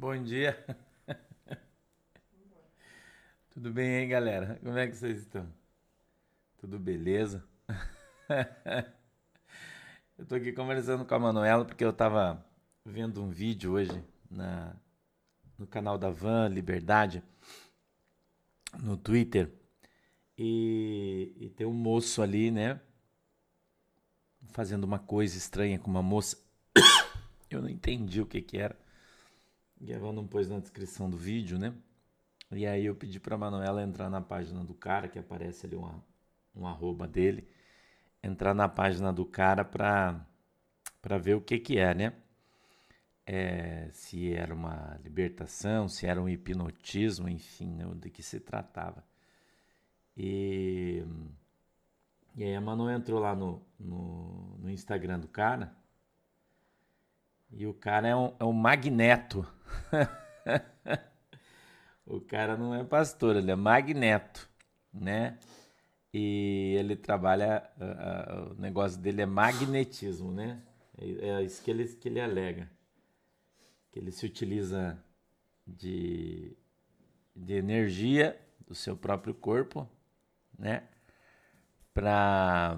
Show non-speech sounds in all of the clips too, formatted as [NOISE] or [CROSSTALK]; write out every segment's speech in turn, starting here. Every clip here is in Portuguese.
Bom dia. Tudo bem aí, galera? Como é que vocês estão? Tudo beleza? eu tô aqui conversando com a Manuela porque eu tava vendo um vídeo hoje na, no canal da Van Liberdade no Twitter e, e tem um moço ali, né? Fazendo uma coisa estranha com uma moça. [COUGHS] Eu não entendi o que que era. E a Van não pôs na descrição do vídeo, né? E aí eu pedi para Manuela entrar na página do cara, que aparece ali uma, um arroba dele, entrar na página do cara para para ver o que que é, né? É, se era uma libertação, se era um hipnotismo, enfim, né, de que se tratava. E, e aí a Manu entrou lá no, no, no Instagram do cara e o cara é um, é um magneto. [LAUGHS] o cara não é pastor, ele é magneto, né? E ele trabalha, uh, uh, o negócio dele é magnetismo, né? É, é isso que ele, que ele alega. Que ele se utiliza de, de energia do seu próprio corpo, né? Para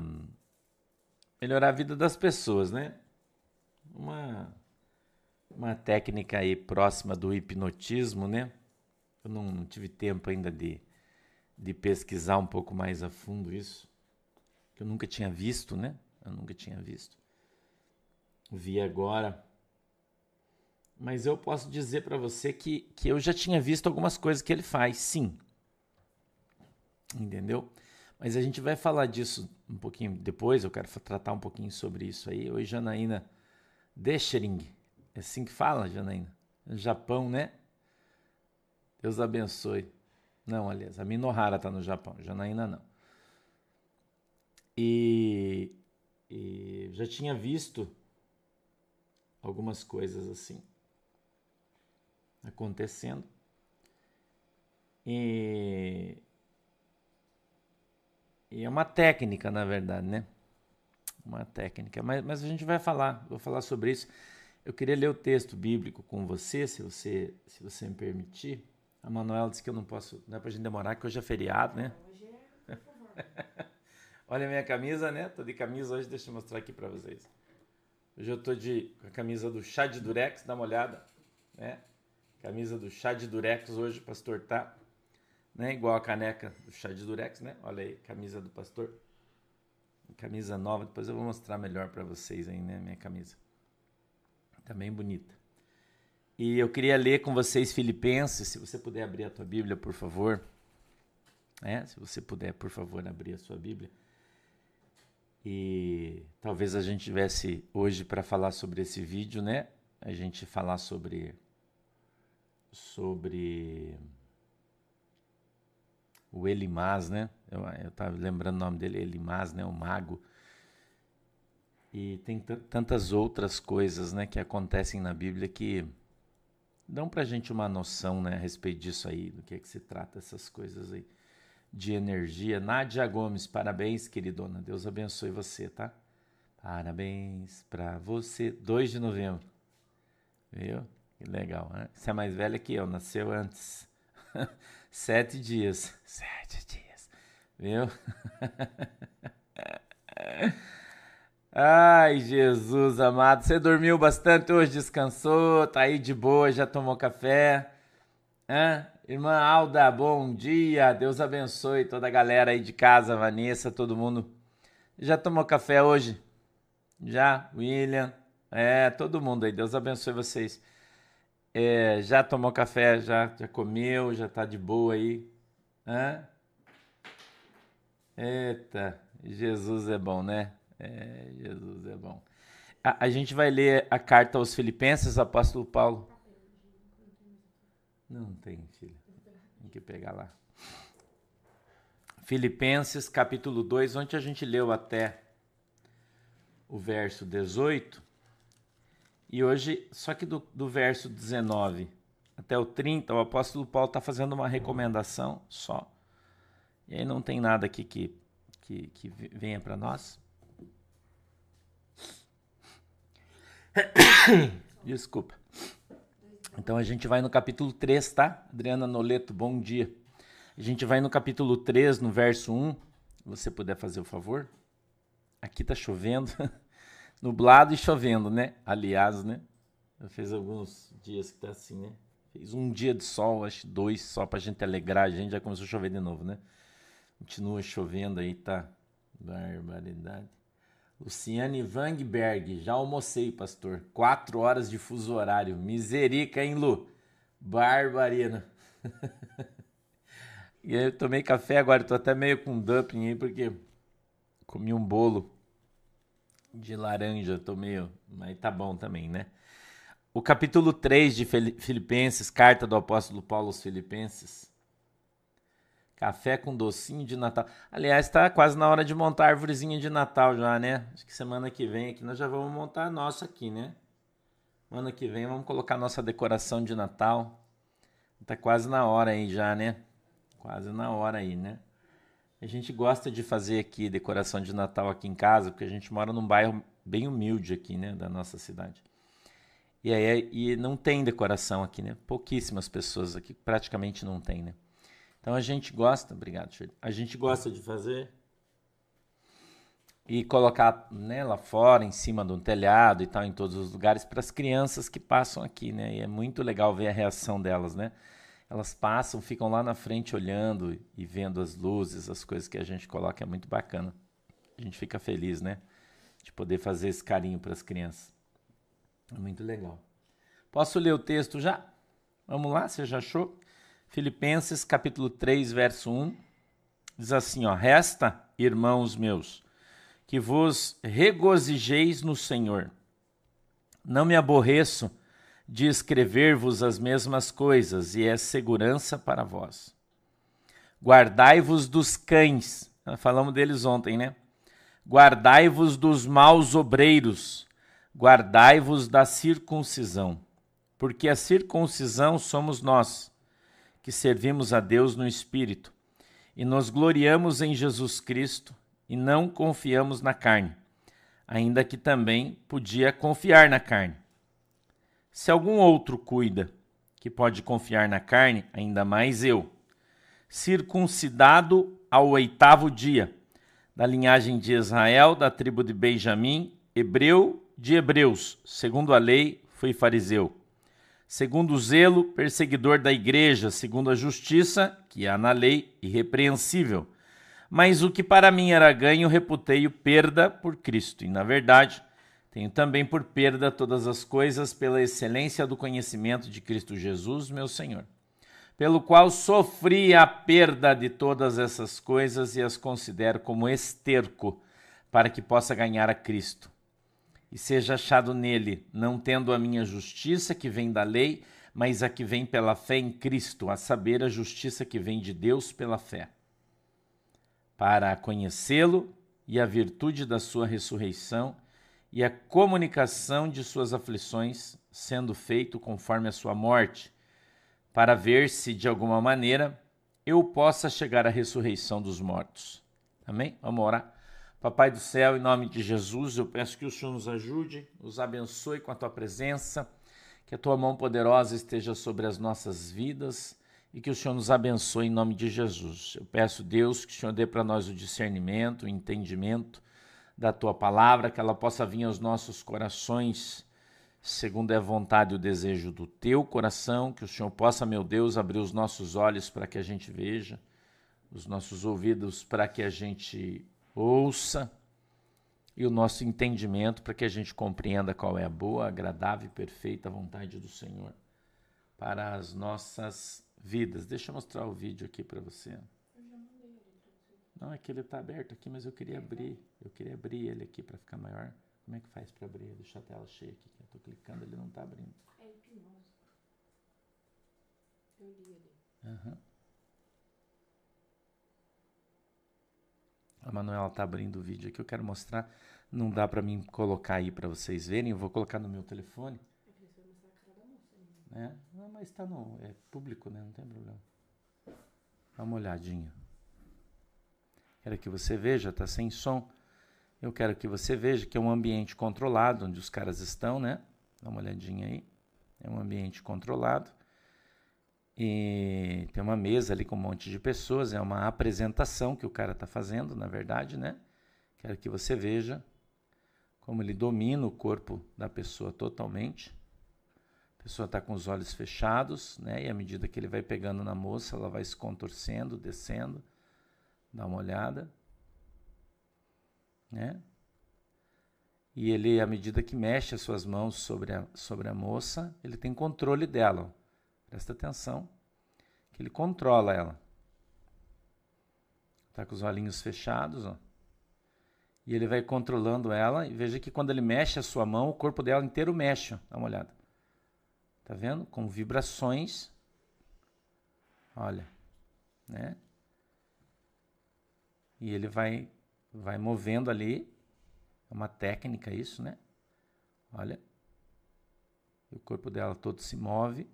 melhorar a vida das pessoas, né? Uma uma técnica aí próxima do hipnotismo, né? Eu não, não, tive tempo ainda de, de pesquisar um pouco mais a fundo isso, que eu nunca tinha visto, né? Eu nunca tinha visto. Vi agora. Mas eu posso dizer para você que, que eu já tinha visto algumas coisas que ele faz, sim. Entendeu? Mas a gente vai falar disso um pouquinho depois, eu quero tratar um pouquinho sobre isso aí. Oi, Janaína Deschering é assim que fala, Janaína? Japão, né? Deus abençoe. Não, aliás, a Minohara está no Japão, Janaína não. E, e já tinha visto algumas coisas assim acontecendo. E, e é uma técnica, na verdade, né? Uma técnica. Mas, mas a gente vai falar, vou falar sobre isso. Eu queria ler o texto bíblico com você, se você, se você me permitir. A Manuela disse que eu não posso, não é pra gente demorar, que hoje é feriado, né? Hoje é, por favor. [LAUGHS] Olha a minha camisa, né? Tô de camisa hoje, deixa eu mostrar aqui para vocês. Hoje eu tô de com a camisa do chá de durex, dá uma olhada, né? Camisa do chá de durex hoje, pastor tá, né? Igual a caneca do chá de durex, né? Olha aí, camisa do pastor. Camisa nova, depois eu vou mostrar melhor para vocês aí, né, minha camisa. Também bonita. E eu queria ler com vocês Filipenses, se você puder abrir a tua Bíblia, por favor. É, se você puder, por favor, abrir a sua Bíblia. E talvez a gente tivesse hoje para falar sobre esse vídeo, né? A gente falar sobre sobre o Elimaz, né? Eu, eu tava lembrando o nome dele, Elimaz, né? O mago. E tem tantas outras coisas né, que acontecem na Bíblia que dão para a gente uma noção né, a respeito disso aí, do que é que se trata essas coisas aí de energia. Nádia Gomes, parabéns, queridona. Deus abençoe você, tá? Parabéns para você. 2 de novembro. Viu? Que legal, né? Você é mais velha que eu, nasceu antes. [LAUGHS] Sete dias. Sete dias. Viu? [LAUGHS] Ai, Jesus amado, você dormiu bastante hoje, descansou, tá aí de boa, já tomou café? Hã? Irmã Alda, bom dia, Deus abençoe toda a galera aí de casa, Vanessa, todo mundo. Já tomou café hoje? Já? William? É, todo mundo aí, Deus abençoe vocês. É, já tomou café, já, já comeu, já tá de boa aí? Hã? Eita, Jesus é bom, né? É, Jesus é bom. A, a, gente vai ler a carta aos Filipenses, apóstolo Paulo. Não tem, filho. Tem que pegar lá. Filipenses, capítulo 2, onde a gente leu até o verso 18. E hoje, só que do, do verso 19 até o 30, o apóstolo Paulo está fazendo uma recomendação só. E aí não tem nada aqui que, que, que venha para nós. [COUGHS] Desculpa. Então a gente vai no capítulo 3, tá? Adriana Noleto, bom dia. A gente vai no capítulo 3, no verso 1. Se você puder fazer o favor. Aqui tá chovendo. [LAUGHS] Nublado e chovendo, né? Aliás, né? Fiz alguns dias que tá assim, né? Fez um dia de sol, acho dois só pra gente alegrar. A gente já começou a chover de novo, né? Continua chovendo aí, tá? Barbaridade. Luciane Vangberg, já almocei, pastor. Quatro horas de fuso horário. Miserica, hein, Lu? Barbarina. [LAUGHS] e aí eu tomei café agora, tô até meio com dumping aí, porque comi um bolo de laranja, tô meio. Mas tá bom também, né? O capítulo 3 de Filipenses, carta do apóstolo Paulo aos Filipenses Café com docinho de Natal. Aliás, está quase na hora de montar a árvorezinha de Natal já, né? Acho que semana que vem aqui nós já vamos montar a nossa aqui, né? Semana que vem vamos colocar a nossa decoração de Natal. Tá quase na hora aí já, né? Quase na hora aí, né? A gente gosta de fazer aqui decoração de Natal aqui em casa, porque a gente mora num bairro bem humilde aqui, né, da nossa cidade. E aí e não tem decoração aqui, né? Pouquíssimas pessoas aqui, praticamente não tem, né? Então a gente gosta, obrigado, Shirley. A gente gosta de fazer e colocar né, lá fora, em cima de um telhado e tal, em todos os lugares, para as crianças que passam aqui, né? E é muito legal ver a reação delas, né? Elas passam, ficam lá na frente olhando e vendo as luzes, as coisas que a gente coloca, é muito bacana. A gente fica feliz, né? De poder fazer esse carinho para as crianças. É muito legal. Posso ler o texto já? Vamos lá, você já achou? Filipenses capítulo 3, verso 1, diz assim, ó: Resta, irmãos meus, que vos regozijeis no Senhor. Não me aborreço de escrever-vos as mesmas coisas, e é segurança para vós. Guardai-vos dos cães. Falamos deles ontem, né? Guardai-vos dos maus obreiros. Guardai-vos da circuncisão. Porque a circuncisão somos nós que servimos a Deus no Espírito e nos gloriamos em Jesus Cristo e não confiamos na carne, ainda que também podia confiar na carne. Se algum outro cuida que pode confiar na carne, ainda mais eu, circuncidado ao oitavo dia, da linhagem de Israel, da tribo de Benjamim, hebreu de hebreus, segundo a lei, fui fariseu segundo o zelo, perseguidor da igreja, segundo a justiça, que há na lei, irrepreensível. Mas o que para mim era ganho, reputei-o perda por Cristo. E, na verdade, tenho também por perda todas as coisas pela excelência do conhecimento de Cristo Jesus, meu Senhor, pelo qual sofri a perda de todas essas coisas e as considero como esterco, para que possa ganhar a Cristo e seja achado nele, não tendo a minha justiça que vem da lei, mas a que vem pela fé em Cristo, a saber, a justiça que vem de Deus pela fé, para conhecê-lo e a virtude da sua ressurreição e a comunicação de suas aflições, sendo feito conforme a sua morte, para ver se de alguma maneira eu possa chegar à ressurreição dos mortos. Amém? Vamos orar. Papai do céu, em nome de Jesus, eu peço que o Senhor nos ajude, nos abençoe com a tua presença, que a tua mão poderosa esteja sobre as nossas vidas e que o Senhor nos abençoe em nome de Jesus. Eu peço, Deus, que o Senhor dê para nós o discernimento, o entendimento da tua palavra, que ela possa vir aos nossos corações, segundo é a vontade e o desejo do teu coração, que o Senhor possa, meu Deus, abrir os nossos olhos para que a gente veja, os nossos ouvidos para que a gente ouça e o nosso entendimento para que a gente compreenda qual é a boa, agradável e perfeita vontade do Senhor para as nossas vidas. Deixa eu mostrar o vídeo aqui para você. Não, é que ele está aberto aqui, mas eu queria abrir. Eu queria abrir ele aqui para ficar maior. Como é que faz para abrir? Deixa a tela cheia aqui. Eu estou clicando, ele não está abrindo. É hipnose. Eu li ali. Aham. Uhum. A Manuela está abrindo o vídeo aqui, eu quero mostrar. Não dá para mim colocar aí para vocês verem, eu vou colocar no meu telefone. É, mas está no é público, né? Não tem problema. Dá uma olhadinha. Quero que você veja, tá sem som. Eu quero que você veja que é um ambiente controlado onde os caras estão, né? Dá uma olhadinha aí. É um ambiente controlado. E tem uma mesa ali com um monte de pessoas. É uma apresentação que o cara está fazendo, na verdade, né? Quero que você veja como ele domina o corpo da pessoa totalmente. A pessoa está com os olhos fechados, né? E à medida que ele vai pegando na moça, ela vai se contorcendo, descendo. Dá uma olhada, né? E ele, à medida que mexe as suas mãos sobre a, sobre a moça, ele tem controle dela. Presta atenção, que ele controla ela. Está com os olhinhos fechados, ó. E ele vai controlando ela. E veja que quando ele mexe a sua mão, o corpo dela inteiro mexe. Dá uma olhada. Tá vendo? Com vibrações. Olha, né? E ele vai vai movendo ali. É uma técnica isso, né? Olha. O corpo dela todo se move.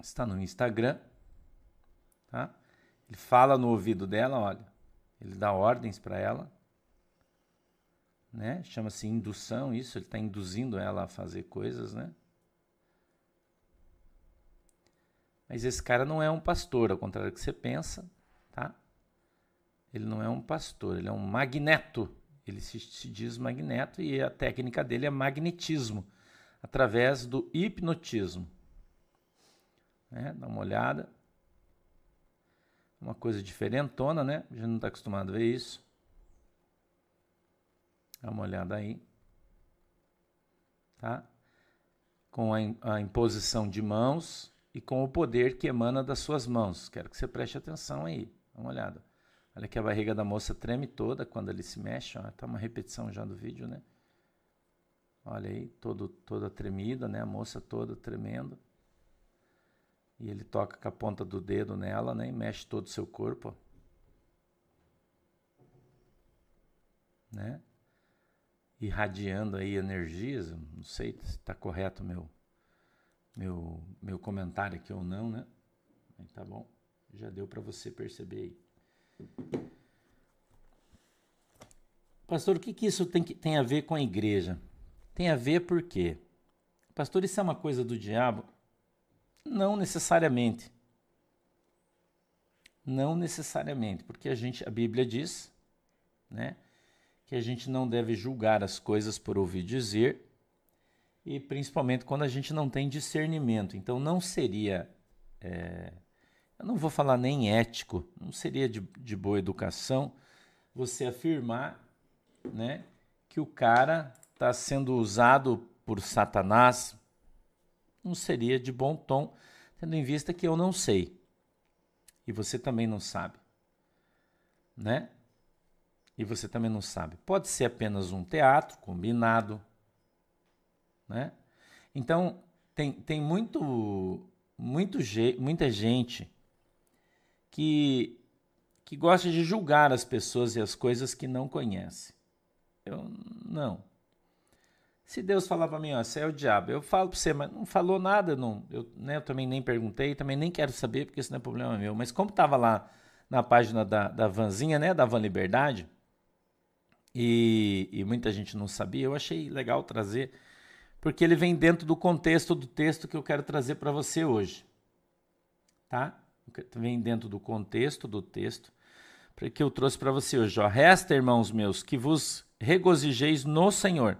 Está no Instagram, tá? Ele fala no ouvido dela, olha. Ele dá ordens para ela. Né? Chama-se indução isso, ele está induzindo ela a fazer coisas, né? Mas esse cara não é um pastor, ao contrário do que você pensa, tá? Ele não é um pastor, ele é um magneto. Ele se, se diz magneto e a técnica dele é magnetismo, através do hipnotismo. Né? Dá uma olhada. Uma coisa diferentona, né? A gente não está acostumado a ver isso. Dá uma olhada aí. Tá? Com a, a imposição de mãos, e com o poder que emana das suas mãos. Quero que você preste atenção aí. Dá uma olhada. Olha que a barriga da moça treme toda quando ele se mexe. Está uma repetição já do vídeo, né? Olha aí, todo, toda tremida, né? A moça toda tremendo. E ele toca com a ponta do dedo nela, né? E mexe todo o seu corpo. Né? Irradiando aí energias. Não sei se está correto meu meu, meu comentário aqui ou não, né? Tá bom, já deu para você perceber aí. Pastor, o que, que isso tem, que, tem a ver com a igreja? Tem a ver por quê? Pastor, isso é uma coisa do diabo? Não necessariamente. Não necessariamente, porque a gente, a Bíblia diz, né, que a gente não deve julgar as coisas por ouvir dizer, e principalmente quando a gente não tem discernimento. Então não seria, é, eu não vou falar nem ético, não seria de, de boa educação você afirmar né, que o cara está sendo usado por Satanás. Não seria de bom tom, tendo em vista que eu não sei. E você também não sabe. Né? E você também não sabe. Pode ser apenas um teatro combinado, né? Então, tem, tem muito, muito muita gente que, que gosta de julgar as pessoas e as coisas que não conhece. Eu não. Se Deus falar para mim, ó, você é o diabo, eu falo para você, mas não falou nada, não, eu, né, eu também nem perguntei, também nem quero saber, porque isso não é problema meu. Mas como estava lá na página da, da Vanzinha, né, da Van Liberdade, e, e muita gente não sabia, eu achei legal trazer porque ele vem dentro do contexto do texto que eu quero trazer para você hoje. Tá? Vem dentro do contexto do texto que eu trouxe para você hoje. Ó. Resta, irmãos meus, que vos regozijeis no Senhor.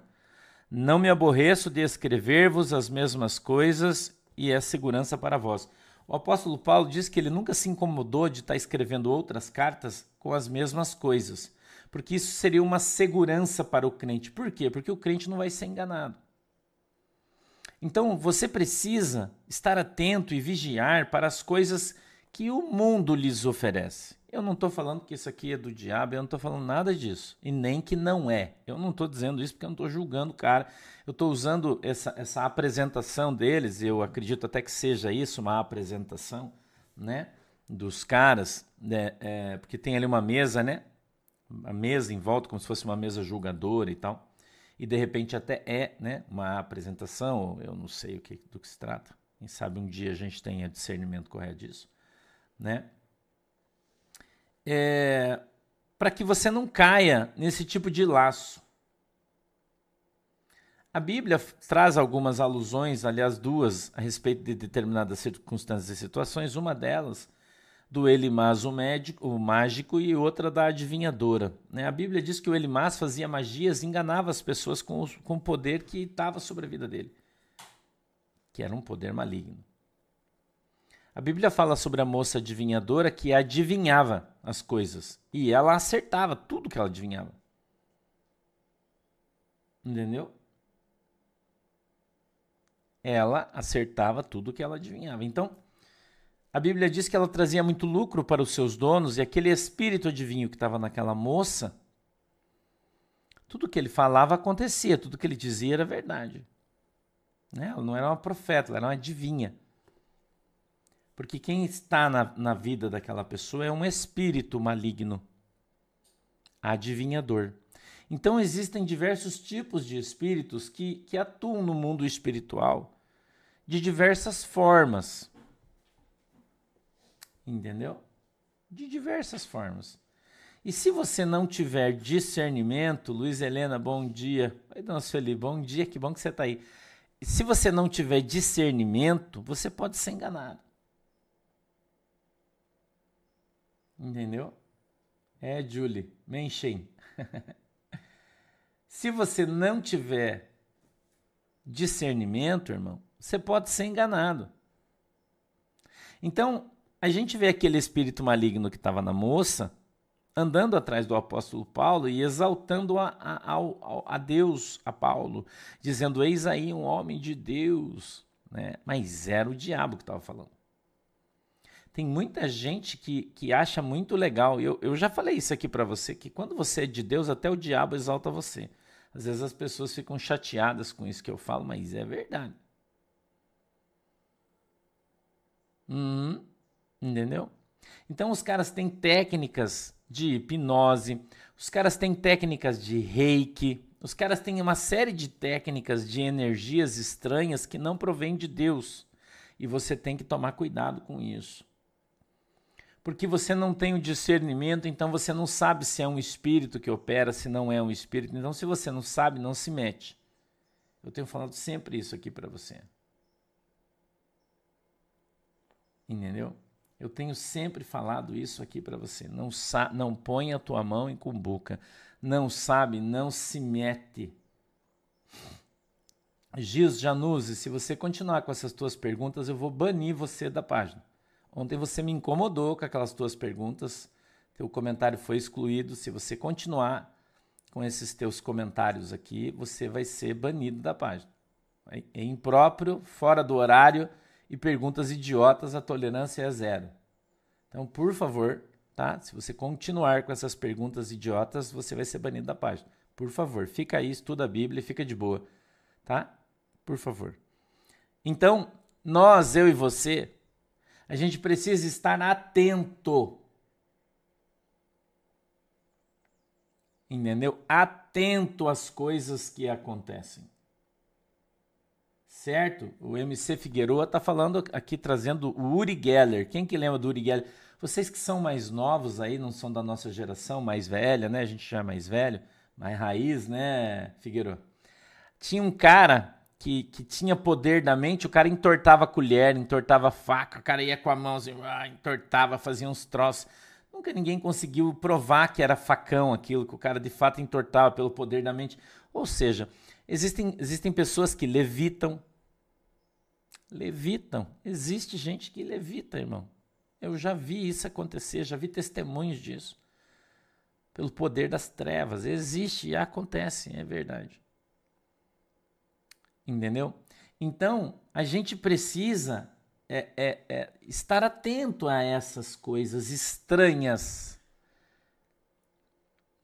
Não me aborreço de escrever-vos as mesmas coisas e é segurança para vós. O apóstolo Paulo diz que ele nunca se incomodou de estar escrevendo outras cartas com as mesmas coisas, porque isso seria uma segurança para o crente. Por quê? Porque o crente não vai ser enganado. Então você precisa estar atento e vigiar para as coisas que o mundo lhes oferece. Eu não estou falando que isso aqui é do diabo, eu não estou falando nada disso. E nem que não é. Eu não estou dizendo isso porque eu não estou julgando o cara. Eu estou usando essa, essa apresentação deles, eu acredito até que seja isso, uma apresentação, né? Dos caras, né? É, porque tem ali uma mesa, né? A mesa em volta, como se fosse uma mesa julgadora e tal e de repente até é né, uma apresentação, eu não sei o que, do que se trata. Quem sabe um dia a gente tenha discernimento correto disso. Né? É, Para que você não caia nesse tipo de laço. A Bíblia traz algumas alusões, aliás, duas, a respeito de determinadas circunstâncias e situações. Uma delas do Elimás, o, médico, o mágico, e outra da adivinhadora. Né? A Bíblia diz que o Elimás fazia magias, enganava as pessoas com, com o poder que estava sobre a vida dele, que era um poder maligno. A Bíblia fala sobre a moça adivinhadora que adivinhava as coisas e ela acertava tudo que ela adivinhava. Entendeu? ela acertava tudo que ela adivinhava. Então, a Bíblia diz que ela trazia muito lucro para os seus donos e aquele espírito adivinho que estava naquela moça, tudo que ele falava acontecia, tudo que ele dizia era verdade. Né? Ela não era uma profeta, ela era uma adivinha. Porque quem está na, na vida daquela pessoa é um espírito maligno, adivinhador. Então, existem diversos tipos de espíritos que, que atuam no mundo espiritual de diversas formas. Entendeu? De diversas formas. E se você não tiver discernimento, Luiz Helena, bom dia. Oi, dona Sueli, bom dia, que bom que você está aí. Se você não tiver discernimento, você pode ser enganado. Entendeu? É, Julie, Menchen. [LAUGHS] Se você não tiver discernimento, irmão, você pode ser enganado. Então, a gente vê aquele espírito maligno que estava na moça andando atrás do apóstolo Paulo e exaltando a, a, a, a, Deus, a Paulo, dizendo: Eis aí um homem de Deus. Né? Mas era o diabo que estava falando. Tem muita gente que, que acha muito legal. Eu, eu já falei isso aqui para você: que quando você é de Deus, até o diabo exalta você. Às vezes as pessoas ficam chateadas com isso que eu falo, mas é verdade. Uhum, entendeu? Então os caras têm técnicas de hipnose, os caras têm técnicas de reiki, os caras têm uma série de técnicas de energias estranhas que não provêm de Deus. E você tem que tomar cuidado com isso porque você não tem o discernimento, então você não sabe se é um espírito que opera, se não é um espírito. Então, se você não sabe, não se mete. Eu tenho falado sempre isso aqui para você. Entendeu? Eu tenho sempre falado isso aqui para você. Não, não põe a tua mão em cumbuca. Não sabe, não se mete. Gis Januzzi, se você continuar com essas tuas perguntas, eu vou banir você da página. Ontem você me incomodou com aquelas tuas perguntas. Teu comentário foi excluído. Se você continuar com esses teus comentários aqui, você vai ser banido da página. É impróprio, fora do horário e perguntas idiotas, a tolerância é zero. Então, por favor, tá? Se você continuar com essas perguntas idiotas, você vai ser banido da página. Por favor, fica aí, estuda a Bíblia e fica de boa, tá? Por favor. Então, nós, eu e você, a gente precisa estar atento. Entendeu? Atento às coisas que acontecem. Certo? O MC Figueroa está falando aqui, trazendo o Uri Geller. Quem que lembra do Uri Geller? Vocês que são mais novos aí, não são da nossa geração, mais velha, né? A gente já é mais velho, mais raiz, né, Figueroa? Tinha um cara que, que tinha poder da mente, o cara entortava a colher, entortava a faca, o cara ia com a mão assim, ah, entortava, fazia uns troços. Nunca ninguém conseguiu provar que era facão aquilo, que o cara de fato entortava pelo poder da mente. Ou seja, existem, existem pessoas que levitam. Levitam. Existe gente que levita, irmão. Eu já vi isso acontecer, já vi testemunhos disso. Pelo poder das trevas. Existe e acontece, é verdade. Entendeu? Então, a gente precisa é, é, é, estar atento a essas coisas estranhas.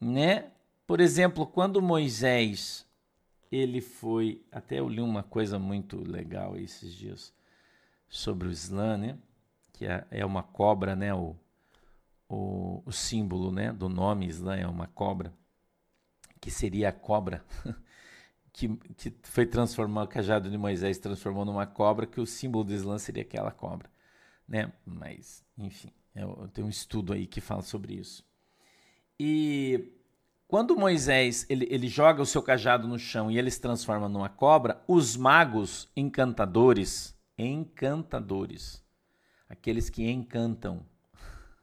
Né? Por exemplo, quando Moisés ele foi, até eu li uma coisa muito legal esses dias sobre o Islã, né? Que é, é uma cobra, né? O, o, o símbolo, né? Do nome Islã é uma cobra, que seria a cobra [LAUGHS] que, que foi transformar o cajado de Moisés transformou numa cobra, que o símbolo do Islã seria aquela cobra, né? Mas, enfim, eu, eu tenho um estudo aí que fala sobre isso. E quando Moisés ele, ele joga o seu cajado no chão e ele se transforma numa cobra, os magos encantadores, encantadores, aqueles que encantam,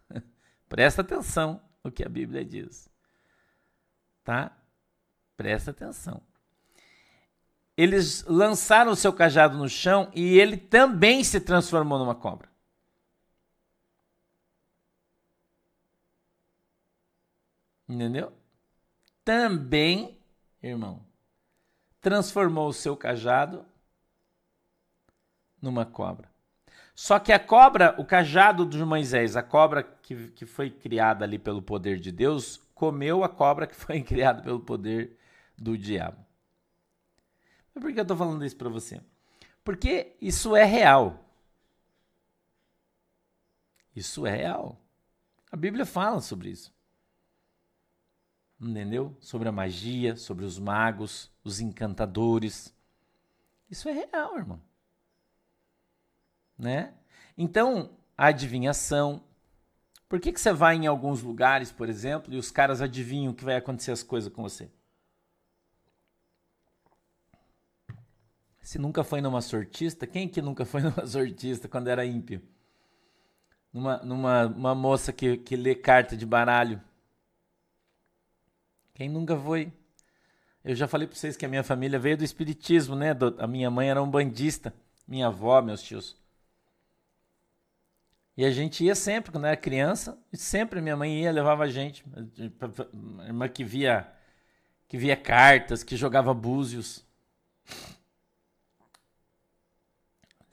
[LAUGHS] presta atenção no que a Bíblia diz, tá? Presta atenção. Eles lançaram o seu cajado no chão e ele também se transformou numa cobra. Entendeu? Também, irmão, transformou o seu cajado numa cobra. Só que a cobra, o cajado de Moisés, a cobra que, que foi criada ali pelo poder de Deus, comeu a cobra que foi [LAUGHS] criada pelo poder do diabo. Por que eu estou falando isso para você? Porque isso é real. Isso é real. A Bíblia fala sobre isso. Entendeu? Sobre a magia, sobre os magos, os encantadores. Isso é real, irmão. Né? Então, a adivinhação. Por que, que você vai em alguns lugares, por exemplo, e os caras adivinham que vai acontecer as coisas com você? Se nunca foi numa sortista, quem que nunca foi [LAUGHS] numa sortista quando era ímpio? Numa, numa uma moça que, que lê carta de baralho. Quem nunca foi? Eu já falei para vocês que a minha família veio do espiritismo, né? A minha mãe era um bandista, minha avó, meus tios. E a gente ia sempre, quando era criança, e sempre minha mãe ia, levava a gente. A irmã que via, que via cartas, que jogava búzios.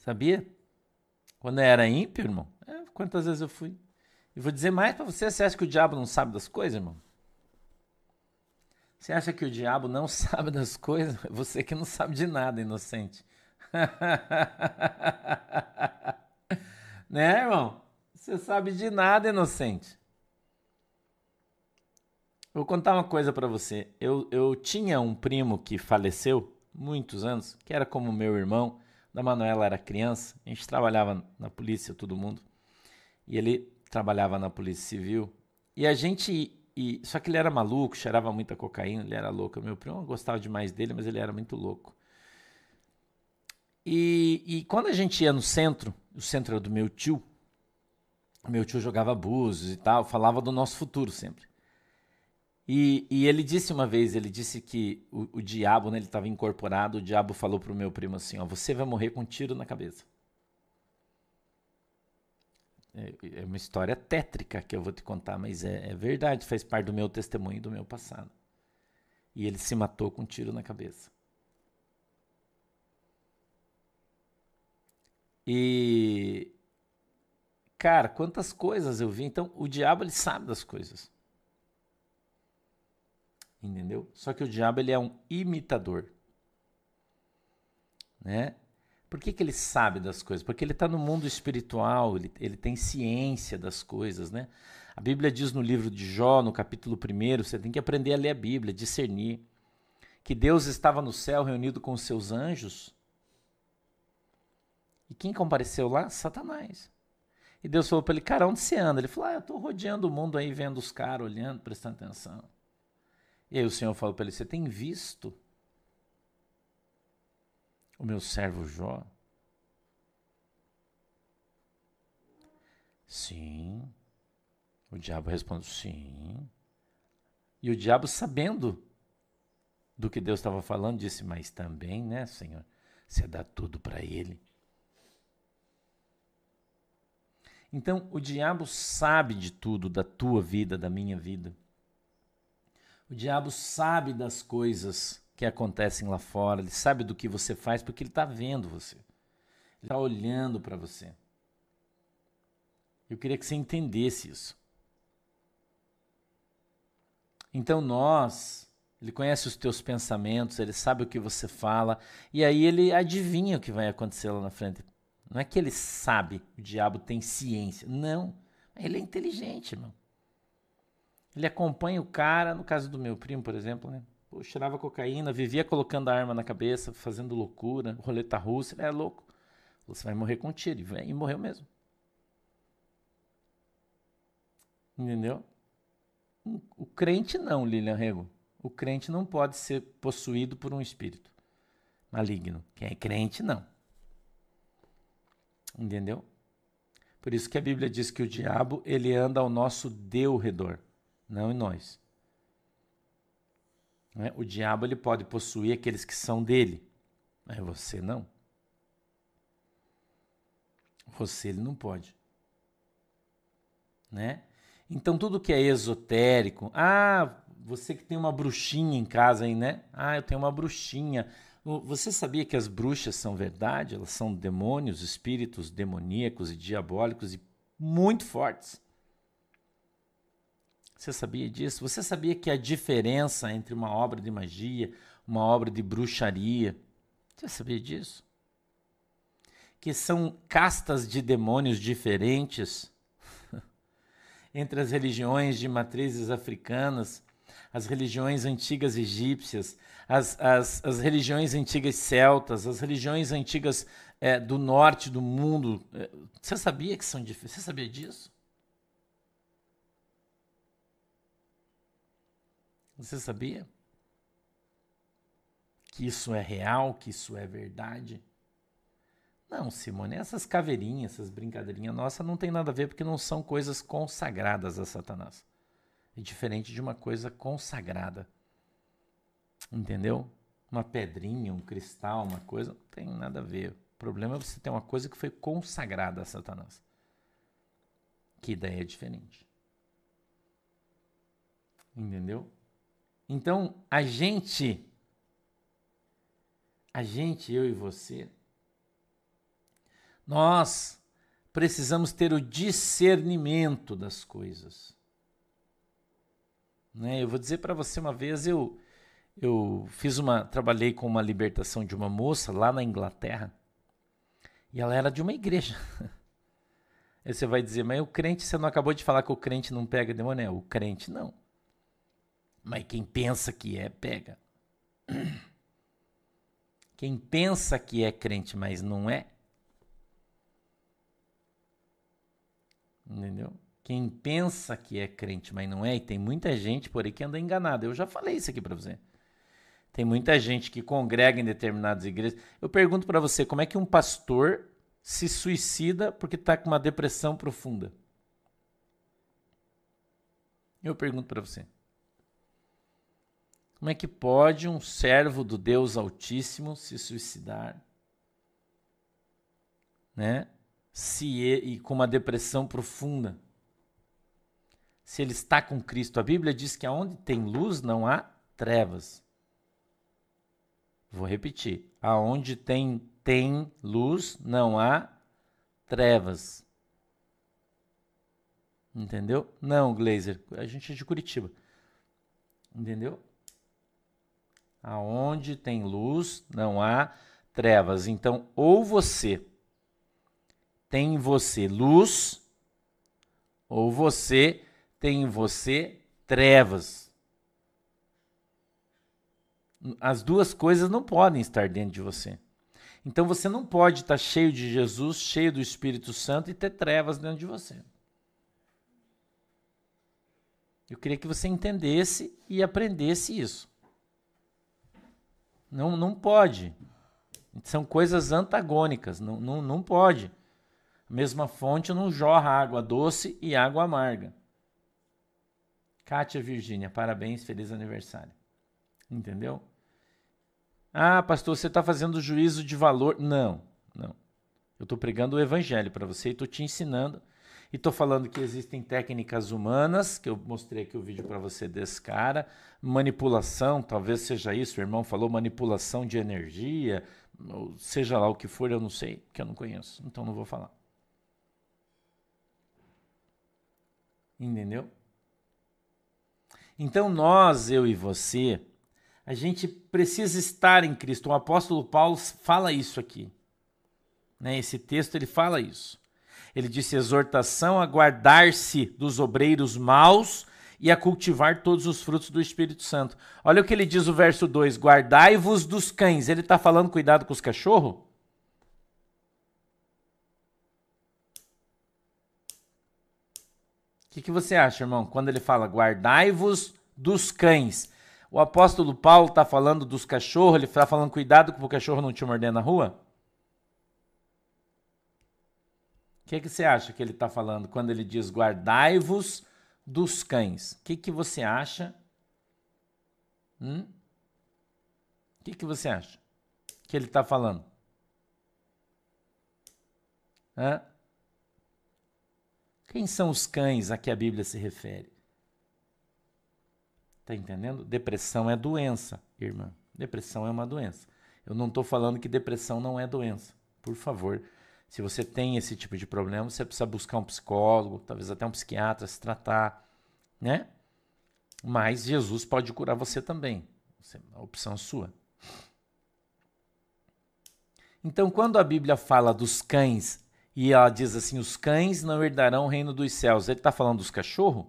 Sabia? Quando eu era ímpio, irmão, é, quantas vezes eu fui? E vou dizer mais para você, você acha que o diabo não sabe das coisas, irmão? Você acha que o diabo não [LAUGHS] sabe das coisas? Você que não sabe de nada, inocente. [LAUGHS] né, irmão? Você sabe de nada, inocente. Vou contar uma coisa para você. Eu, eu tinha um primo que faleceu muitos anos, que era como meu irmão da Manuela era criança, a gente trabalhava na polícia, todo mundo. E ele trabalhava na Polícia Civil. E a gente. E, só que ele era maluco, cheirava muita cocaína, ele era louco. Meu primo gostava demais dele, mas ele era muito louco. E, e quando a gente ia no centro, o centro era do meu tio, meu tio jogava búzios e tal, falava do nosso futuro sempre. E, e, ele disse uma vez, ele disse que o, o diabo, né, ele estava incorporado, o diabo falou para o meu primo assim, ó, você vai morrer com um tiro na cabeça. É, é uma história tétrica que eu vou te contar, mas é, é, verdade, faz parte do meu testemunho e do meu passado. E ele se matou com um tiro na cabeça. E cara, quantas coisas eu vi. Então, o diabo ele sabe das coisas. Entendeu? Só que o diabo ele é um imitador. Né? Por que, que ele sabe das coisas? Porque ele está no mundo espiritual, ele, ele tem ciência das coisas. Né? A Bíblia diz no livro de Jó, no capítulo 1, você tem que aprender a ler a Bíblia, discernir. Que Deus estava no céu reunido com os seus anjos. E quem compareceu lá? Satanás. E Deus falou para ele, cara, onde você anda? Ele falou, ah, eu estou rodeando o mundo aí, vendo os caras, olhando, prestando atenção. E aí o Senhor falou para ele: Você tem visto o meu servo Jó? Sim. O diabo respondeu: Sim. E o diabo, sabendo do que Deus estava falando, disse: Mas também, né, Senhor? Você dá tudo para ele. Então, o diabo sabe de tudo da tua vida, da minha vida. O diabo sabe das coisas que acontecem lá fora, ele sabe do que você faz porque ele está vendo você. Ele está olhando para você. Eu queria que você entendesse isso. Então nós, ele conhece os teus pensamentos, ele sabe o que você fala, e aí ele adivinha o que vai acontecer lá na frente. Não é que ele sabe, o diabo tem ciência. Não. Ele é inteligente, irmão. Ele acompanha o cara, no caso do meu primo, por exemplo, né? Pô, cheirava cocaína, vivia colocando a arma na cabeça, fazendo loucura, roleta russa, ele é louco. Você vai morrer com um tiro. E morreu mesmo. Entendeu? O crente não, Lilian Rego. O crente não pode ser possuído por um espírito maligno. Quem é crente, não. Entendeu? Por isso que a Bíblia diz que o diabo ele anda ao nosso deu redor, não em nós. Né? O diabo ele pode possuir aqueles que são dele, mas você não. Você ele não pode, né? Então tudo que é esotérico, ah, você que tem uma bruxinha em casa aí, né? Ah, eu tenho uma bruxinha. Você sabia que as bruxas são verdade? Elas são demônios, espíritos demoníacos e diabólicos e muito fortes. Você sabia disso? Você sabia que a diferença entre uma obra de magia, uma obra de bruxaria, você sabia disso? Que são castas de demônios diferentes [LAUGHS] entre as religiões de matrizes africanas, as religiões antigas egípcias, as, as, as religiões antigas celtas, as religiões antigas é, do norte do mundo. É, você sabia que são diferentes? Você sabia disso? Você sabia? Que isso é real, que isso é verdade? Não, Simone, essas caveirinhas, essas brincadeirinhas nossas não tem nada a ver porque não são coisas consagradas a Satanás. É diferente de uma coisa consagrada. Entendeu? Uma pedrinha, um cristal, uma coisa, não tem nada a ver. O problema é você ter uma coisa que foi consagrada a Satanás. Que ideia é diferente. Entendeu? Então, a gente, a gente, eu e você, nós precisamos ter o discernimento das coisas. Né? Eu vou dizer para você uma vez, eu, eu fiz uma, trabalhei com uma libertação de uma moça lá na Inglaterra e ela era de uma igreja. [LAUGHS] Aí você vai dizer, mas o crente, você não acabou de falar que o crente não pega demônio? É, o crente não. Mas quem pensa que é, pega. Quem pensa que é crente, mas não é. Entendeu? Quem pensa que é crente, mas não é, e tem muita gente por aí que anda enganada. Eu já falei isso aqui para você. Tem muita gente que congrega em determinadas igrejas. Eu pergunto para você, como é que um pastor se suicida porque está com uma depressão profunda? Eu pergunto para você. Como é que pode um servo do Deus Altíssimo se suicidar? Né? Se e com uma depressão profunda. Se ele está com Cristo, a Bíblia diz que aonde tem luz não há trevas. Vou repetir. Aonde tem tem luz não há trevas. Entendeu? Não, Glazer, a gente é de Curitiba. Entendeu? Aonde tem luz, não há trevas. Então, ou você tem em você luz, ou você tem em você trevas. As duas coisas não podem estar dentro de você. Então você não pode estar cheio de Jesus, cheio do Espírito Santo e ter trevas dentro de você. Eu queria que você entendesse e aprendesse isso. Não, não pode. São coisas antagônicas. Não, não, não pode. A mesma fonte não jorra água doce e água amarga. Kátia Virgínia, parabéns, feliz aniversário. Entendeu? Ah, pastor, você está fazendo juízo de valor. Não, não. Eu estou pregando o evangelho para você e estou te ensinando e estou falando que existem técnicas humanas, que eu mostrei aqui o vídeo para você desse cara, manipulação, talvez seja isso, o irmão falou manipulação de energia, seja lá o que for, eu não sei, que eu não conheço, então não vou falar. Entendeu? Então nós, eu e você, a gente precisa estar em Cristo. O apóstolo Paulo fala isso aqui. Né? Esse texto ele fala isso. Ele disse exortação a guardar-se dos obreiros maus e a cultivar todos os frutos do Espírito Santo. Olha o que ele diz o verso 2: guardai-vos dos cães. Ele está falando cuidado com os cachorros? que, que você acha, irmão, quando ele fala guardai-vos dos cães? O apóstolo Paulo está falando dos cachorros, ele está falando cuidado para o cachorro não te morder na rua? O que, que você acha que ele está falando quando ele diz guardai-vos dos cães? O que, que você acha? Hum? O que, que você acha que ele está falando? Hã? Quem são os cães a que a Bíblia se refere? Tá entendendo? Depressão é doença, irmã. Depressão é uma doença. Eu não estou falando que depressão não é doença. Por favor, se você tem esse tipo de problema, você precisa buscar um psicólogo, talvez até um psiquiatra, se tratar, né? Mas Jesus pode curar você também. A opção é sua. Então, quando a Bíblia fala dos cães e ela diz assim: os cães não herdarão o reino dos céus, ele está falando dos cachorros?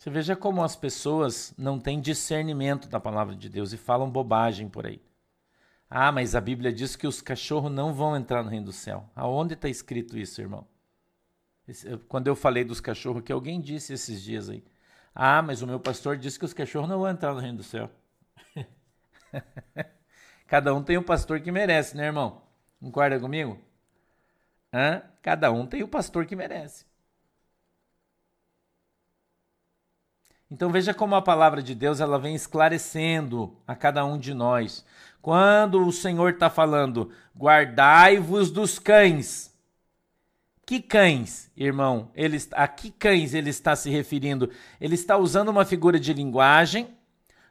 Você veja como as pessoas não têm discernimento da palavra de Deus e falam bobagem por aí. Ah, mas a Bíblia diz que os cachorros não vão entrar no reino do céu. Aonde está escrito isso, irmão? Quando eu falei dos cachorros, que alguém disse esses dias aí. Ah, mas o meu pastor disse que os cachorros não vão entrar no reino do céu. [LAUGHS] Cada um tem o pastor que merece, né, irmão? Concorda comigo? Hã? Cada um tem o pastor que merece. Então veja como a palavra de Deus ela vem esclarecendo a cada um de nós. Quando o Senhor está falando, guardai-vos dos cães. Que cães, irmão? Ele, a que cães ele está se referindo? Ele está usando uma figura de linguagem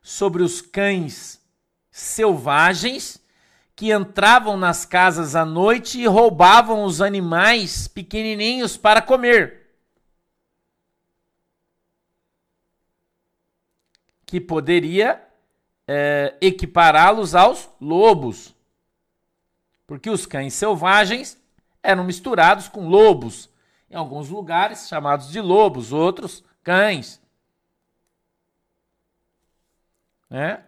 sobre os cães selvagens que entravam nas casas à noite e roubavam os animais pequenininhos para comer. Que poderia é, equipará-los aos lobos, porque os cães selvagens eram misturados com lobos, em alguns lugares chamados de lobos, outros cães. Né?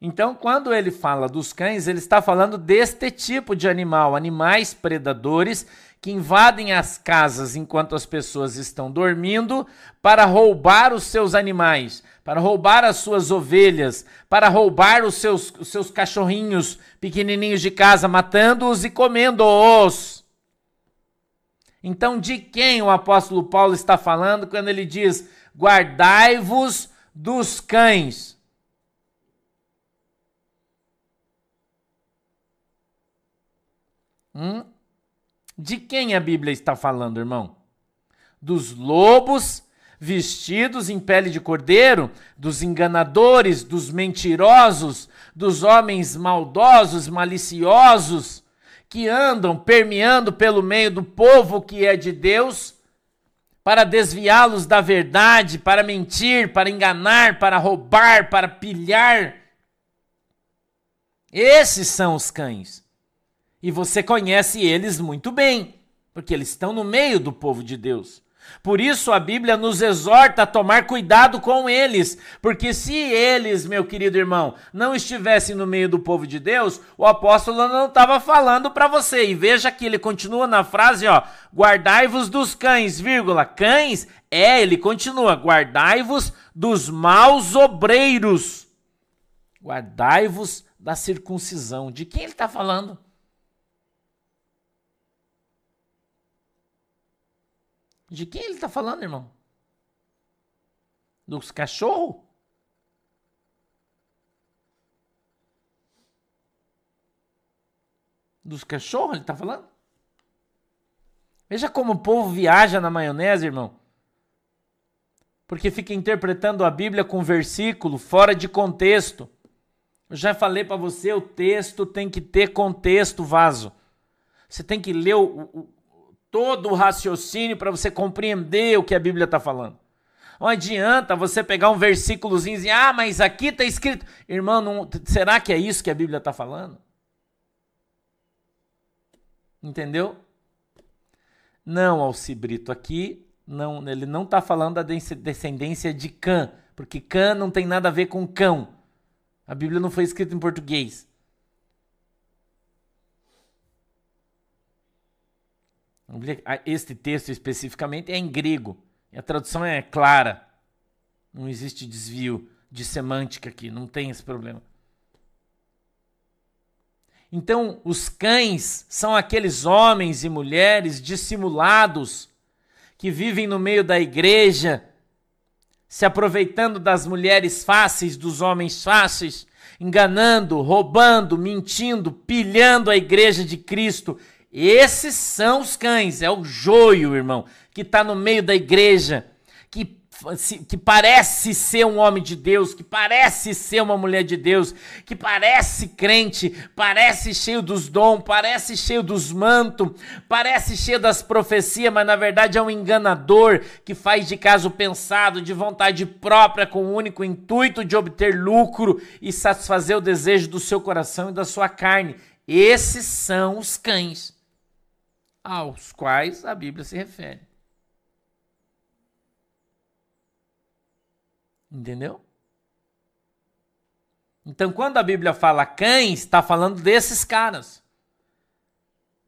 Então, quando ele fala dos cães, ele está falando deste tipo de animal, animais predadores que invadem as casas enquanto as pessoas estão dormindo para roubar os seus animais, para roubar as suas ovelhas, para roubar os seus, os seus cachorrinhos pequenininhos de casa, matando-os e comendo-os. Então, de quem o apóstolo Paulo está falando quando ele diz: guardai-vos dos cães? Hum? De quem a Bíblia está falando, irmão? Dos lobos vestidos em pele de cordeiro, dos enganadores, dos mentirosos, dos homens maldosos, maliciosos, que andam permeando pelo meio do povo que é de Deus, para desviá-los da verdade, para mentir, para enganar, para roubar, para pilhar. Esses são os cães. E você conhece eles muito bem, porque eles estão no meio do povo de Deus. Por isso a Bíblia nos exorta a tomar cuidado com eles, porque se eles, meu querido irmão, não estivessem no meio do povo de Deus, o apóstolo não estava falando para você. E veja que ele continua na frase, ó, guardai-vos dos cães, vírgula, cães, é, ele continua, guardai-vos dos maus obreiros. Guardai-vos da circuncisão. De quem ele está falando? De quem ele está falando, irmão? Dos cachorros? Dos cachorros ele está falando? Veja como o povo viaja na maionese, irmão. Porque fica interpretando a Bíblia com versículo fora de contexto. Eu já falei para você, o texto tem que ter contexto, vaso. Você tem que ler o, o, todo o raciocínio para você compreender o que a Bíblia está falando. Não adianta você pegar um versículozinho e dizer, ah, mas aqui está escrito. Irmão, não, será que é isso que a Bíblia está falando? Entendeu? Não, Alcibrito, aqui não, ele não está falando da descendência de Cã, porque Cã não tem nada a ver com cão. A Bíblia não foi escrita em português. Este texto especificamente é em grego. A tradução é clara. Não existe desvio de semântica aqui, não tem esse problema. Então, os cães são aqueles homens e mulheres dissimulados que vivem no meio da igreja, se aproveitando das mulheres fáceis, dos homens fáceis, enganando, roubando, mentindo, pilhando a igreja de Cristo. Esses são os cães, é o joio, irmão, que está no meio da igreja, que que parece ser um homem de Deus, que parece ser uma mulher de Deus, que parece crente, parece cheio dos dons, parece cheio dos mantos, parece cheio das profecias, mas na verdade é um enganador que faz de caso pensado, de vontade própria, com o único intuito de obter lucro e satisfazer o desejo do seu coração e da sua carne. Esses são os cães aos quais a Bíblia se refere. Entendeu? Então, quando a Bíblia fala cães, está falando desses caras.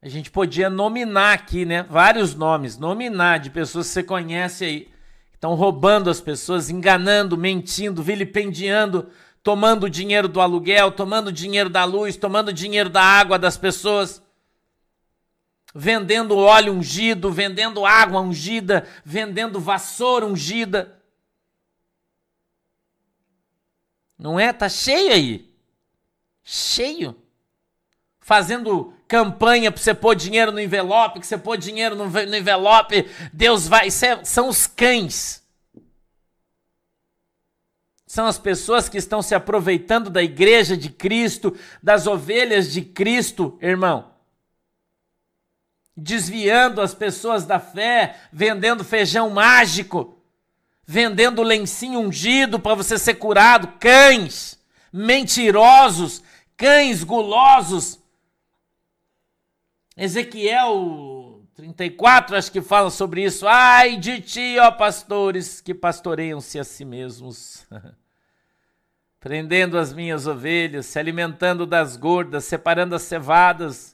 A gente podia nominar aqui, né? Vários nomes, nominar de pessoas que você conhece aí. Estão roubando as pessoas, enganando, mentindo, vilipendiando, tomando dinheiro do aluguel, tomando dinheiro da luz, tomando dinheiro da água das pessoas. Vendendo óleo ungido, vendendo água ungida, vendendo vassoura ungida. Não é? Tá cheio aí. Cheio. Fazendo campanha para você pôr dinheiro no envelope, que você pôr dinheiro no, no envelope, Deus vai. É, são os cães. São as pessoas que estão se aproveitando da igreja de Cristo, das ovelhas de Cristo, irmão. Desviando as pessoas da fé, vendendo feijão mágico vendendo lencinho ungido para você ser curado, cães mentirosos, cães gulosos. Ezequiel 34, acho que fala sobre isso. Ai de ti, ó pastores, que pastoreiam-se a si mesmos. [LAUGHS] Prendendo as minhas ovelhas, se alimentando das gordas, separando as cevadas,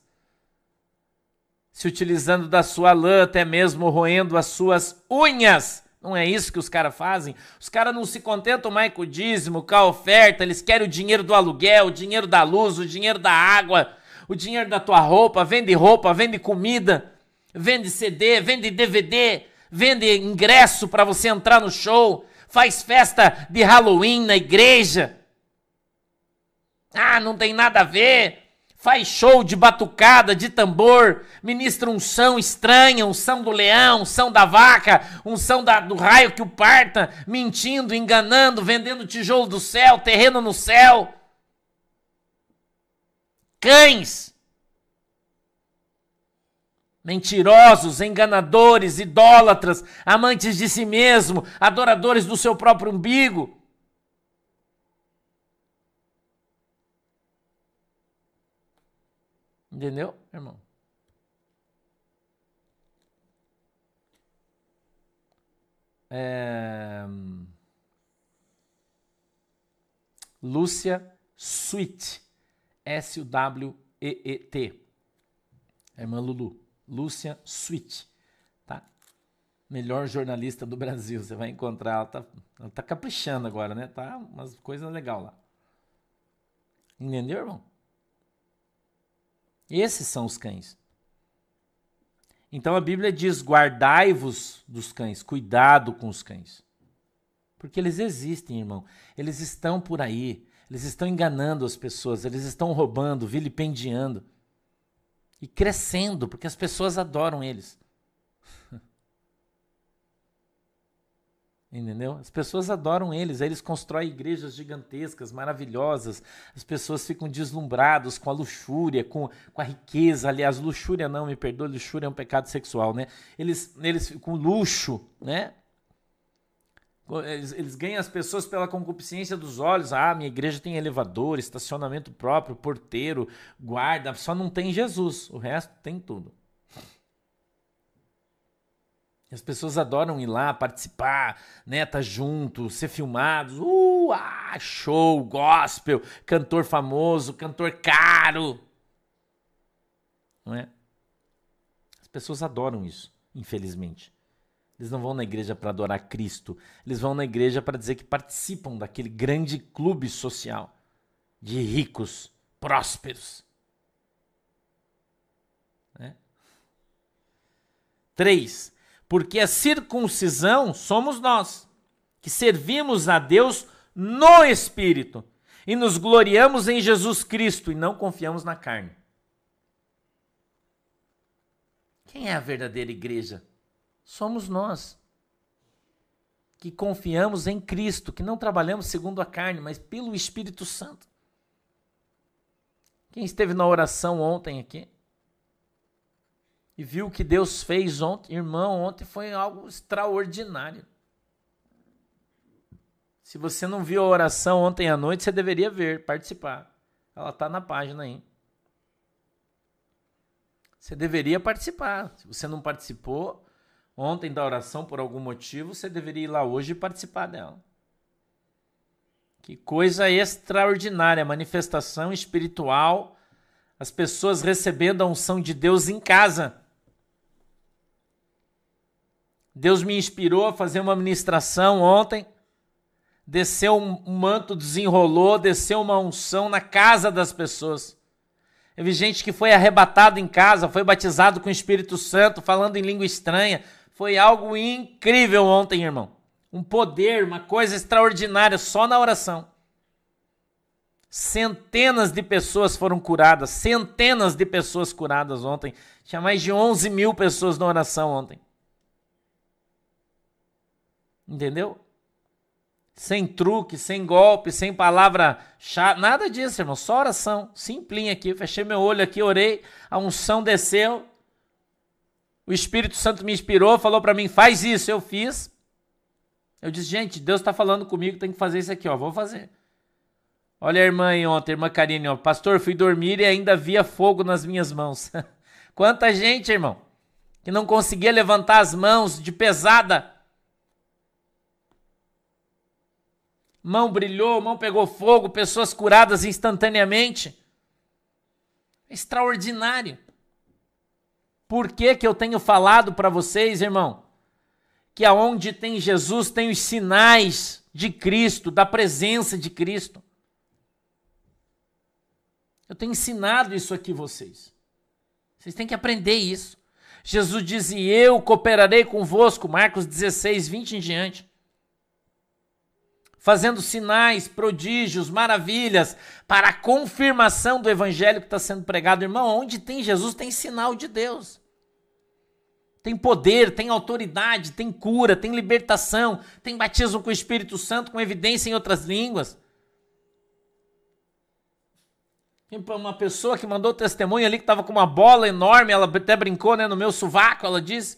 se utilizando da sua lã, até mesmo roendo as suas unhas não é isso que os caras fazem? Os caras não se contentam mais com o dízimo, com a oferta, eles querem o dinheiro do aluguel, o dinheiro da luz, o dinheiro da água, o dinheiro da tua roupa, vende roupa, vende comida, vende CD, vende DVD, vende ingresso para você entrar no show, faz festa de Halloween na igreja. Ah, não tem nada a ver faz show de batucada, de tambor, ministra unção estranha, unção do leão, unção da vaca, unção da, do raio que o parta, mentindo, enganando, vendendo tijolo do céu, terreno no céu. Cães. Mentirosos, enganadores, idólatras, amantes de si mesmo, adoradores do seu próprio umbigo. Entendeu, irmão? É... Lúcia Sweet. S-U-W-E-E-T. irmã Lulu. Lúcia Sweet. Tá? Melhor jornalista do Brasil. Você vai encontrar. Ela tá, ela tá caprichando agora, né? Tá umas coisas legais lá. Entendeu, irmão? Esses são os cães. Então a Bíblia diz: guardai-vos dos cães, cuidado com os cães. Porque eles existem, irmão. Eles estão por aí. Eles estão enganando as pessoas, eles estão roubando, vilipendiando e crescendo, porque as pessoas adoram eles. [LAUGHS] Entendeu? As pessoas adoram eles, eles constroem igrejas gigantescas, maravilhosas. As pessoas ficam deslumbradas com a luxúria, com, com a riqueza. Aliás, luxúria não, me perdoe, luxúria é um pecado sexual, né? Eles, eles com luxo, né? Eles, eles ganham as pessoas pela concupiscência dos olhos. Ah, minha igreja tem elevador, estacionamento próprio, porteiro, guarda. Só não tem Jesus, o resto tem tudo. As pessoas adoram ir lá participar, né, tá junto, ser filmados. Uh, ah, show, gospel, cantor famoso, cantor caro. Não é? As pessoas adoram isso, infelizmente. Eles não vão na igreja para adorar Cristo, eles vão na igreja para dizer que participam daquele grande clube social de ricos, prósperos. Né? Três, porque a circuncisão somos nós, que servimos a Deus no Espírito e nos gloriamos em Jesus Cristo e não confiamos na carne. Quem é a verdadeira igreja? Somos nós. Que confiamos em Cristo, que não trabalhamos segundo a carne, mas pelo Espírito Santo. Quem esteve na oração ontem aqui e viu o que Deus fez ontem, irmão, ontem foi algo extraordinário. Se você não viu a oração ontem à noite, você deveria ver, participar. Ela está na página aí. Você deveria participar. Se você não participou ontem da oração por algum motivo, você deveria ir lá hoje e participar dela. Que coisa extraordinária, manifestação espiritual, as pessoas recebendo a unção de Deus em casa. Deus me inspirou a fazer uma ministração ontem desceu um manto, desenrolou, desceu uma unção na casa das pessoas. Teve gente que foi arrebatado em casa, foi batizado com o Espírito Santo, falando em língua estranha. Foi algo incrível ontem, irmão. Um poder, uma coisa extraordinária só na oração. Centenas de pessoas foram curadas, centenas de pessoas curadas ontem. Tinha mais de 11 mil pessoas na oração ontem. Entendeu? sem truque, sem golpe, sem palavra chata, nada disso, irmão. Só oração, simplinha aqui. Fechei meu olho aqui, orei, a unção desceu. O Espírito Santo me inspirou, falou para mim: faz isso. Eu fiz. Eu disse: gente, Deus está falando comigo, tem que fazer isso aqui, ó. Vou fazer. Olha a irmã aí ontem, irmã Karine, ó. Pastor, fui dormir e ainda via fogo nas minhas mãos. [LAUGHS] Quanta gente, irmão, que não conseguia levantar as mãos de pesada mão brilhou, mão pegou fogo, pessoas curadas instantaneamente. Extraordinário. Por que, que eu tenho falado para vocês, irmão, que aonde tem Jesus tem os sinais de Cristo, da presença de Cristo? Eu tenho ensinado isso aqui vocês. Vocês têm que aprender isso. Jesus diz: e Eu cooperarei convosco, Marcos 16, 20 em diante fazendo sinais, prodígios, maravilhas, para a confirmação do evangelho que está sendo pregado. Irmão, onde tem Jesus, tem sinal de Deus. Tem poder, tem autoridade, tem cura, tem libertação, tem batismo com o Espírito Santo, com evidência em outras línguas. Uma pessoa que mandou testemunho ali que estava com uma bola enorme, ela até brincou né, no meu sovaco, ela disse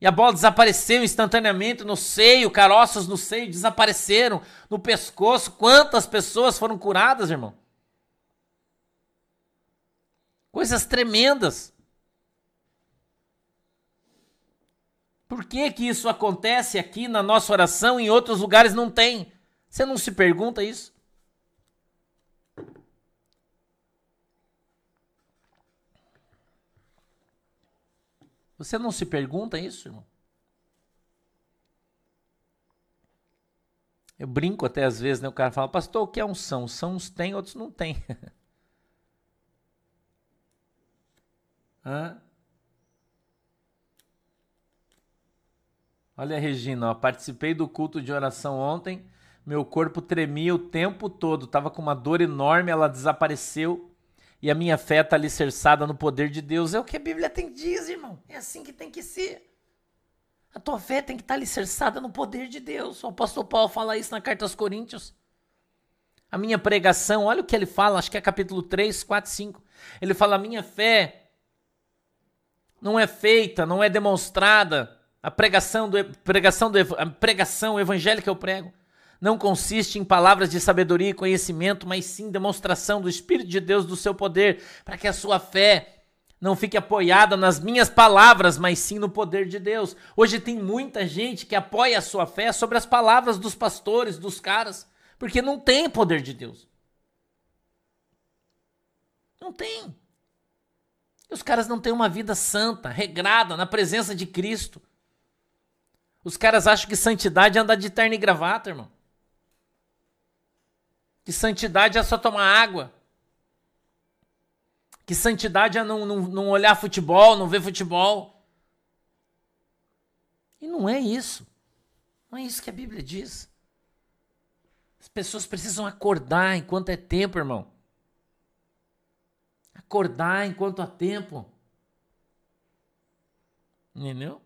e a bola desapareceu instantaneamente no seio, caroços no seio desapareceram, no pescoço. Quantas pessoas foram curadas, irmão? Coisas tremendas. Por que que isso acontece aqui na nossa oração e em outros lugares não tem? Você não se pergunta isso? Você não se pergunta isso, irmão? Eu brinco até às vezes, né? O cara fala, pastor, o que é unção? São uns tem, outros não tem. [LAUGHS] Hã? Olha, Regina, ó, participei do culto de oração ontem. Meu corpo tremia o tempo todo, tava com uma dor enorme, ela desapareceu e a minha fé está alicerçada no poder de Deus. É o que a Bíblia tem diz, irmão. É assim que tem que ser. A tua fé tem que estar tá alicerçada no poder de Deus. O apóstolo Paulo fala isso na carta aos Coríntios. A minha pregação, olha o que ele fala, acho que é capítulo 3, 4, 5. Ele fala: a minha fé não é feita, não é demonstrada. A pregação do pregação do a pregação, que eu prego não consiste em palavras de sabedoria e conhecimento, mas sim demonstração do Espírito de Deus, do seu poder, para que a sua fé não fique apoiada nas minhas palavras, mas sim no poder de Deus. Hoje tem muita gente que apoia a sua fé sobre as palavras dos pastores, dos caras, porque não tem poder de Deus. Não tem. Os caras não têm uma vida santa, regrada, na presença de Cristo. Os caras acham que santidade é andar de terno e gravata, irmão. Que santidade é só tomar água. Que santidade é não, não, não olhar futebol, não ver futebol. E não é isso. Não é isso que a Bíblia diz. As pessoas precisam acordar enquanto é tempo, irmão. Acordar enquanto há tempo. Entendeu?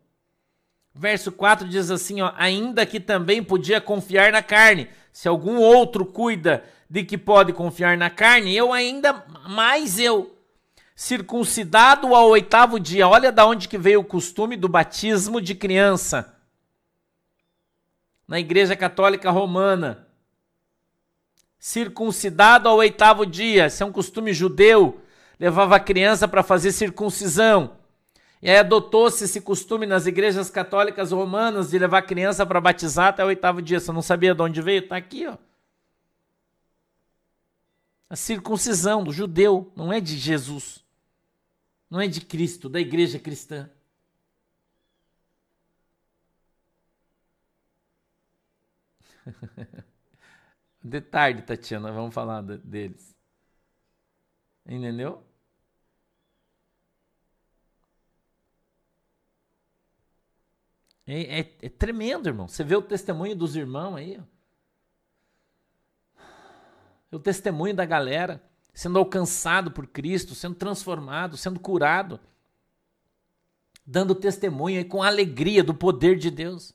Verso 4 diz assim, ó, ainda que também podia confiar na carne. Se algum outro cuida de que pode confiar na carne, eu ainda mais eu, circuncidado ao oitavo dia. Olha da onde que veio o costume do batismo de criança. Na Igreja Católica Romana. Circuncidado ao oitavo dia. Isso é um costume judeu. Levava a criança para fazer circuncisão. E aí adotou-se esse costume nas igrejas católicas romanas de levar criança para batizar até o oitavo dia. Você não sabia de onde veio? Está aqui, ó. A circuncisão do judeu não é de Jesus, não é de Cristo, da igreja cristã. [LAUGHS] De tarde, Tatiana, vamos falar deles. Entendeu? É, é, é, tremendo, irmão. Você vê o testemunho dos irmãos aí. O testemunho da galera sendo alcançado por Cristo, sendo transformado, sendo curado. Dando testemunho aí com alegria do poder de Deus.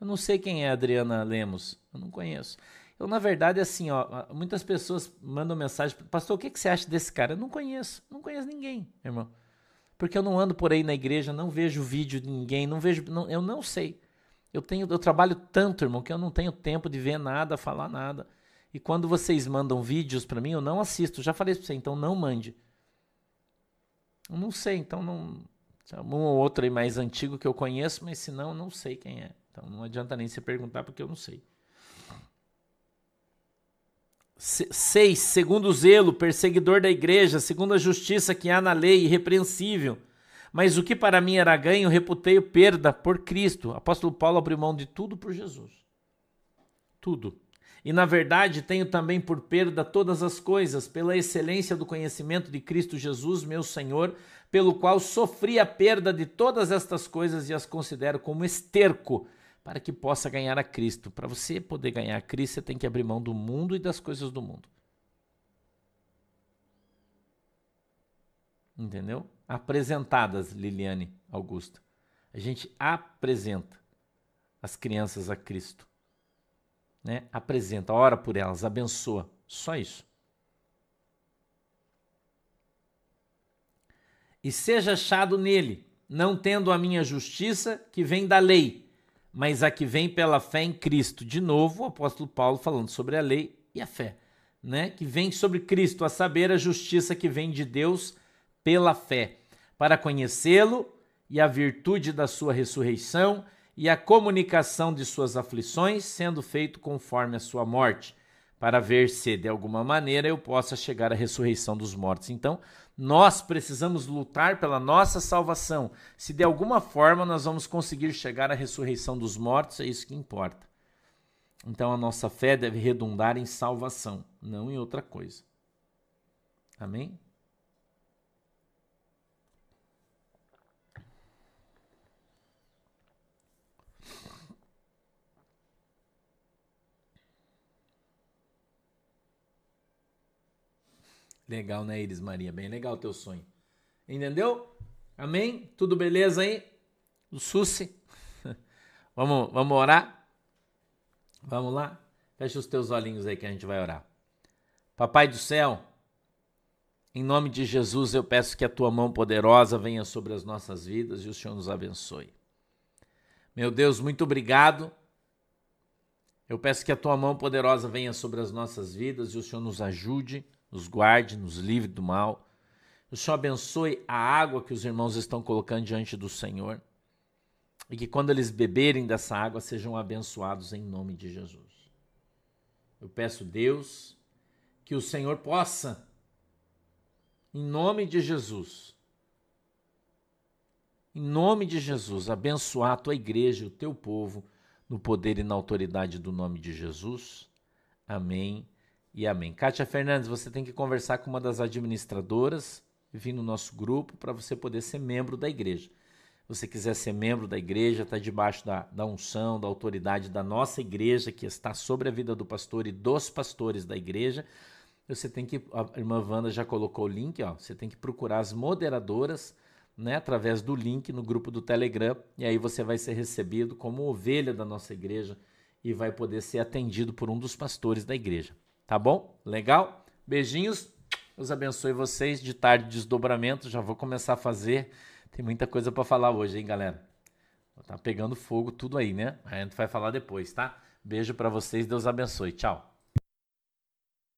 Eu não sei quem é a Adriana Lemos. Eu não conheço. Eu, na verdade, assim, ó, muitas pessoas mandam mensagem, pastor, o que, que você acha desse cara? Eu não conheço, não conheço ninguém, irmão porque eu não ando por aí na igreja, não vejo vídeo de ninguém, não vejo, não, eu não sei. Eu tenho, eu trabalho tanto, irmão, que eu não tenho tempo de ver nada, falar nada. E quando vocês mandam vídeos para mim, eu não assisto. Já falei para você, então não mande. Eu não sei, então não. Um ou outro aí mais antigo que eu conheço, mas se não, não sei quem é. Então não adianta nem se perguntar porque eu não sei. 6. Segundo o zelo, perseguidor da igreja, segundo a justiça que há na lei, irrepreensível. Mas o que para mim era ganho, reputei perda por Cristo. Apóstolo Paulo abriu mão de tudo por Jesus. Tudo. E na verdade tenho também por perda todas as coisas, pela excelência do conhecimento de Cristo Jesus, meu Senhor, pelo qual sofri a perda de todas estas coisas e as considero como esterco para que possa ganhar a Cristo. Para você poder ganhar a Cristo, você tem que abrir mão do mundo e das coisas do mundo. Entendeu? Apresentadas, Liliane Augusta. A gente apresenta as crianças a Cristo. Né? Apresenta, ora por elas, abençoa. Só isso. E seja achado nele, não tendo a minha justiça que vem da lei, mas a que vem pela fé em Cristo. De novo, o apóstolo Paulo falando sobre a lei e a fé, né? Que vem sobre Cristo, a saber, a justiça que vem de Deus pela fé, para conhecê-lo e a virtude da sua ressurreição e a comunicação de suas aflições, sendo feito conforme a sua morte, para ver se de alguma maneira eu possa chegar à ressurreição dos mortos. Então, nós precisamos lutar pela nossa salvação. Se de alguma forma nós vamos conseguir chegar à ressurreição dos mortos, é isso que importa. Então a nossa fé deve redundar em salvação, não em outra coisa. Amém? Legal, né, Iris Maria? Bem legal o teu sonho. Entendeu? Amém? Tudo beleza aí? O Susi? [LAUGHS] vamos, vamos orar? Vamos lá? Fecha os teus olhinhos aí que a gente vai orar. Papai do céu, em nome de Jesus, eu peço que a tua mão poderosa venha sobre as nossas vidas e o Senhor nos abençoe. Meu Deus, muito obrigado. Eu peço que a tua mão poderosa venha sobre as nossas vidas e o Senhor nos ajude nos guarde, nos livre do mal. O Senhor abençoe a água que os irmãos estão colocando diante do Senhor. E que quando eles beberem dessa água sejam abençoados em nome de Jesus. Eu peço, Deus, que o Senhor possa Em nome de Jesus. Em nome de Jesus, abençoar a tua igreja, o teu povo, no poder e na autoridade do nome de Jesus. Amém e amém. Kátia Fernandes, você tem que conversar com uma das administradoras, vir no nosso grupo, para você poder ser membro da igreja. Você quiser ser membro da igreja, está debaixo da, da unção, da autoridade da nossa igreja, que está sobre a vida do pastor e dos pastores da igreja. Você tem que, a irmã Wanda já colocou o link, ó, você tem que procurar as moderadoras né, através do link no grupo do Telegram, e aí você vai ser recebido como ovelha da nossa igreja e vai poder ser atendido por um dos pastores da igreja. Tá bom? Legal? Beijinhos. Deus abençoe vocês. De tarde, desdobramento. Já vou começar a fazer. Tem muita coisa para falar hoje, hein, galera? Tá pegando fogo tudo aí, né? A gente vai falar depois, tá? Beijo para vocês. Deus abençoe. Tchau.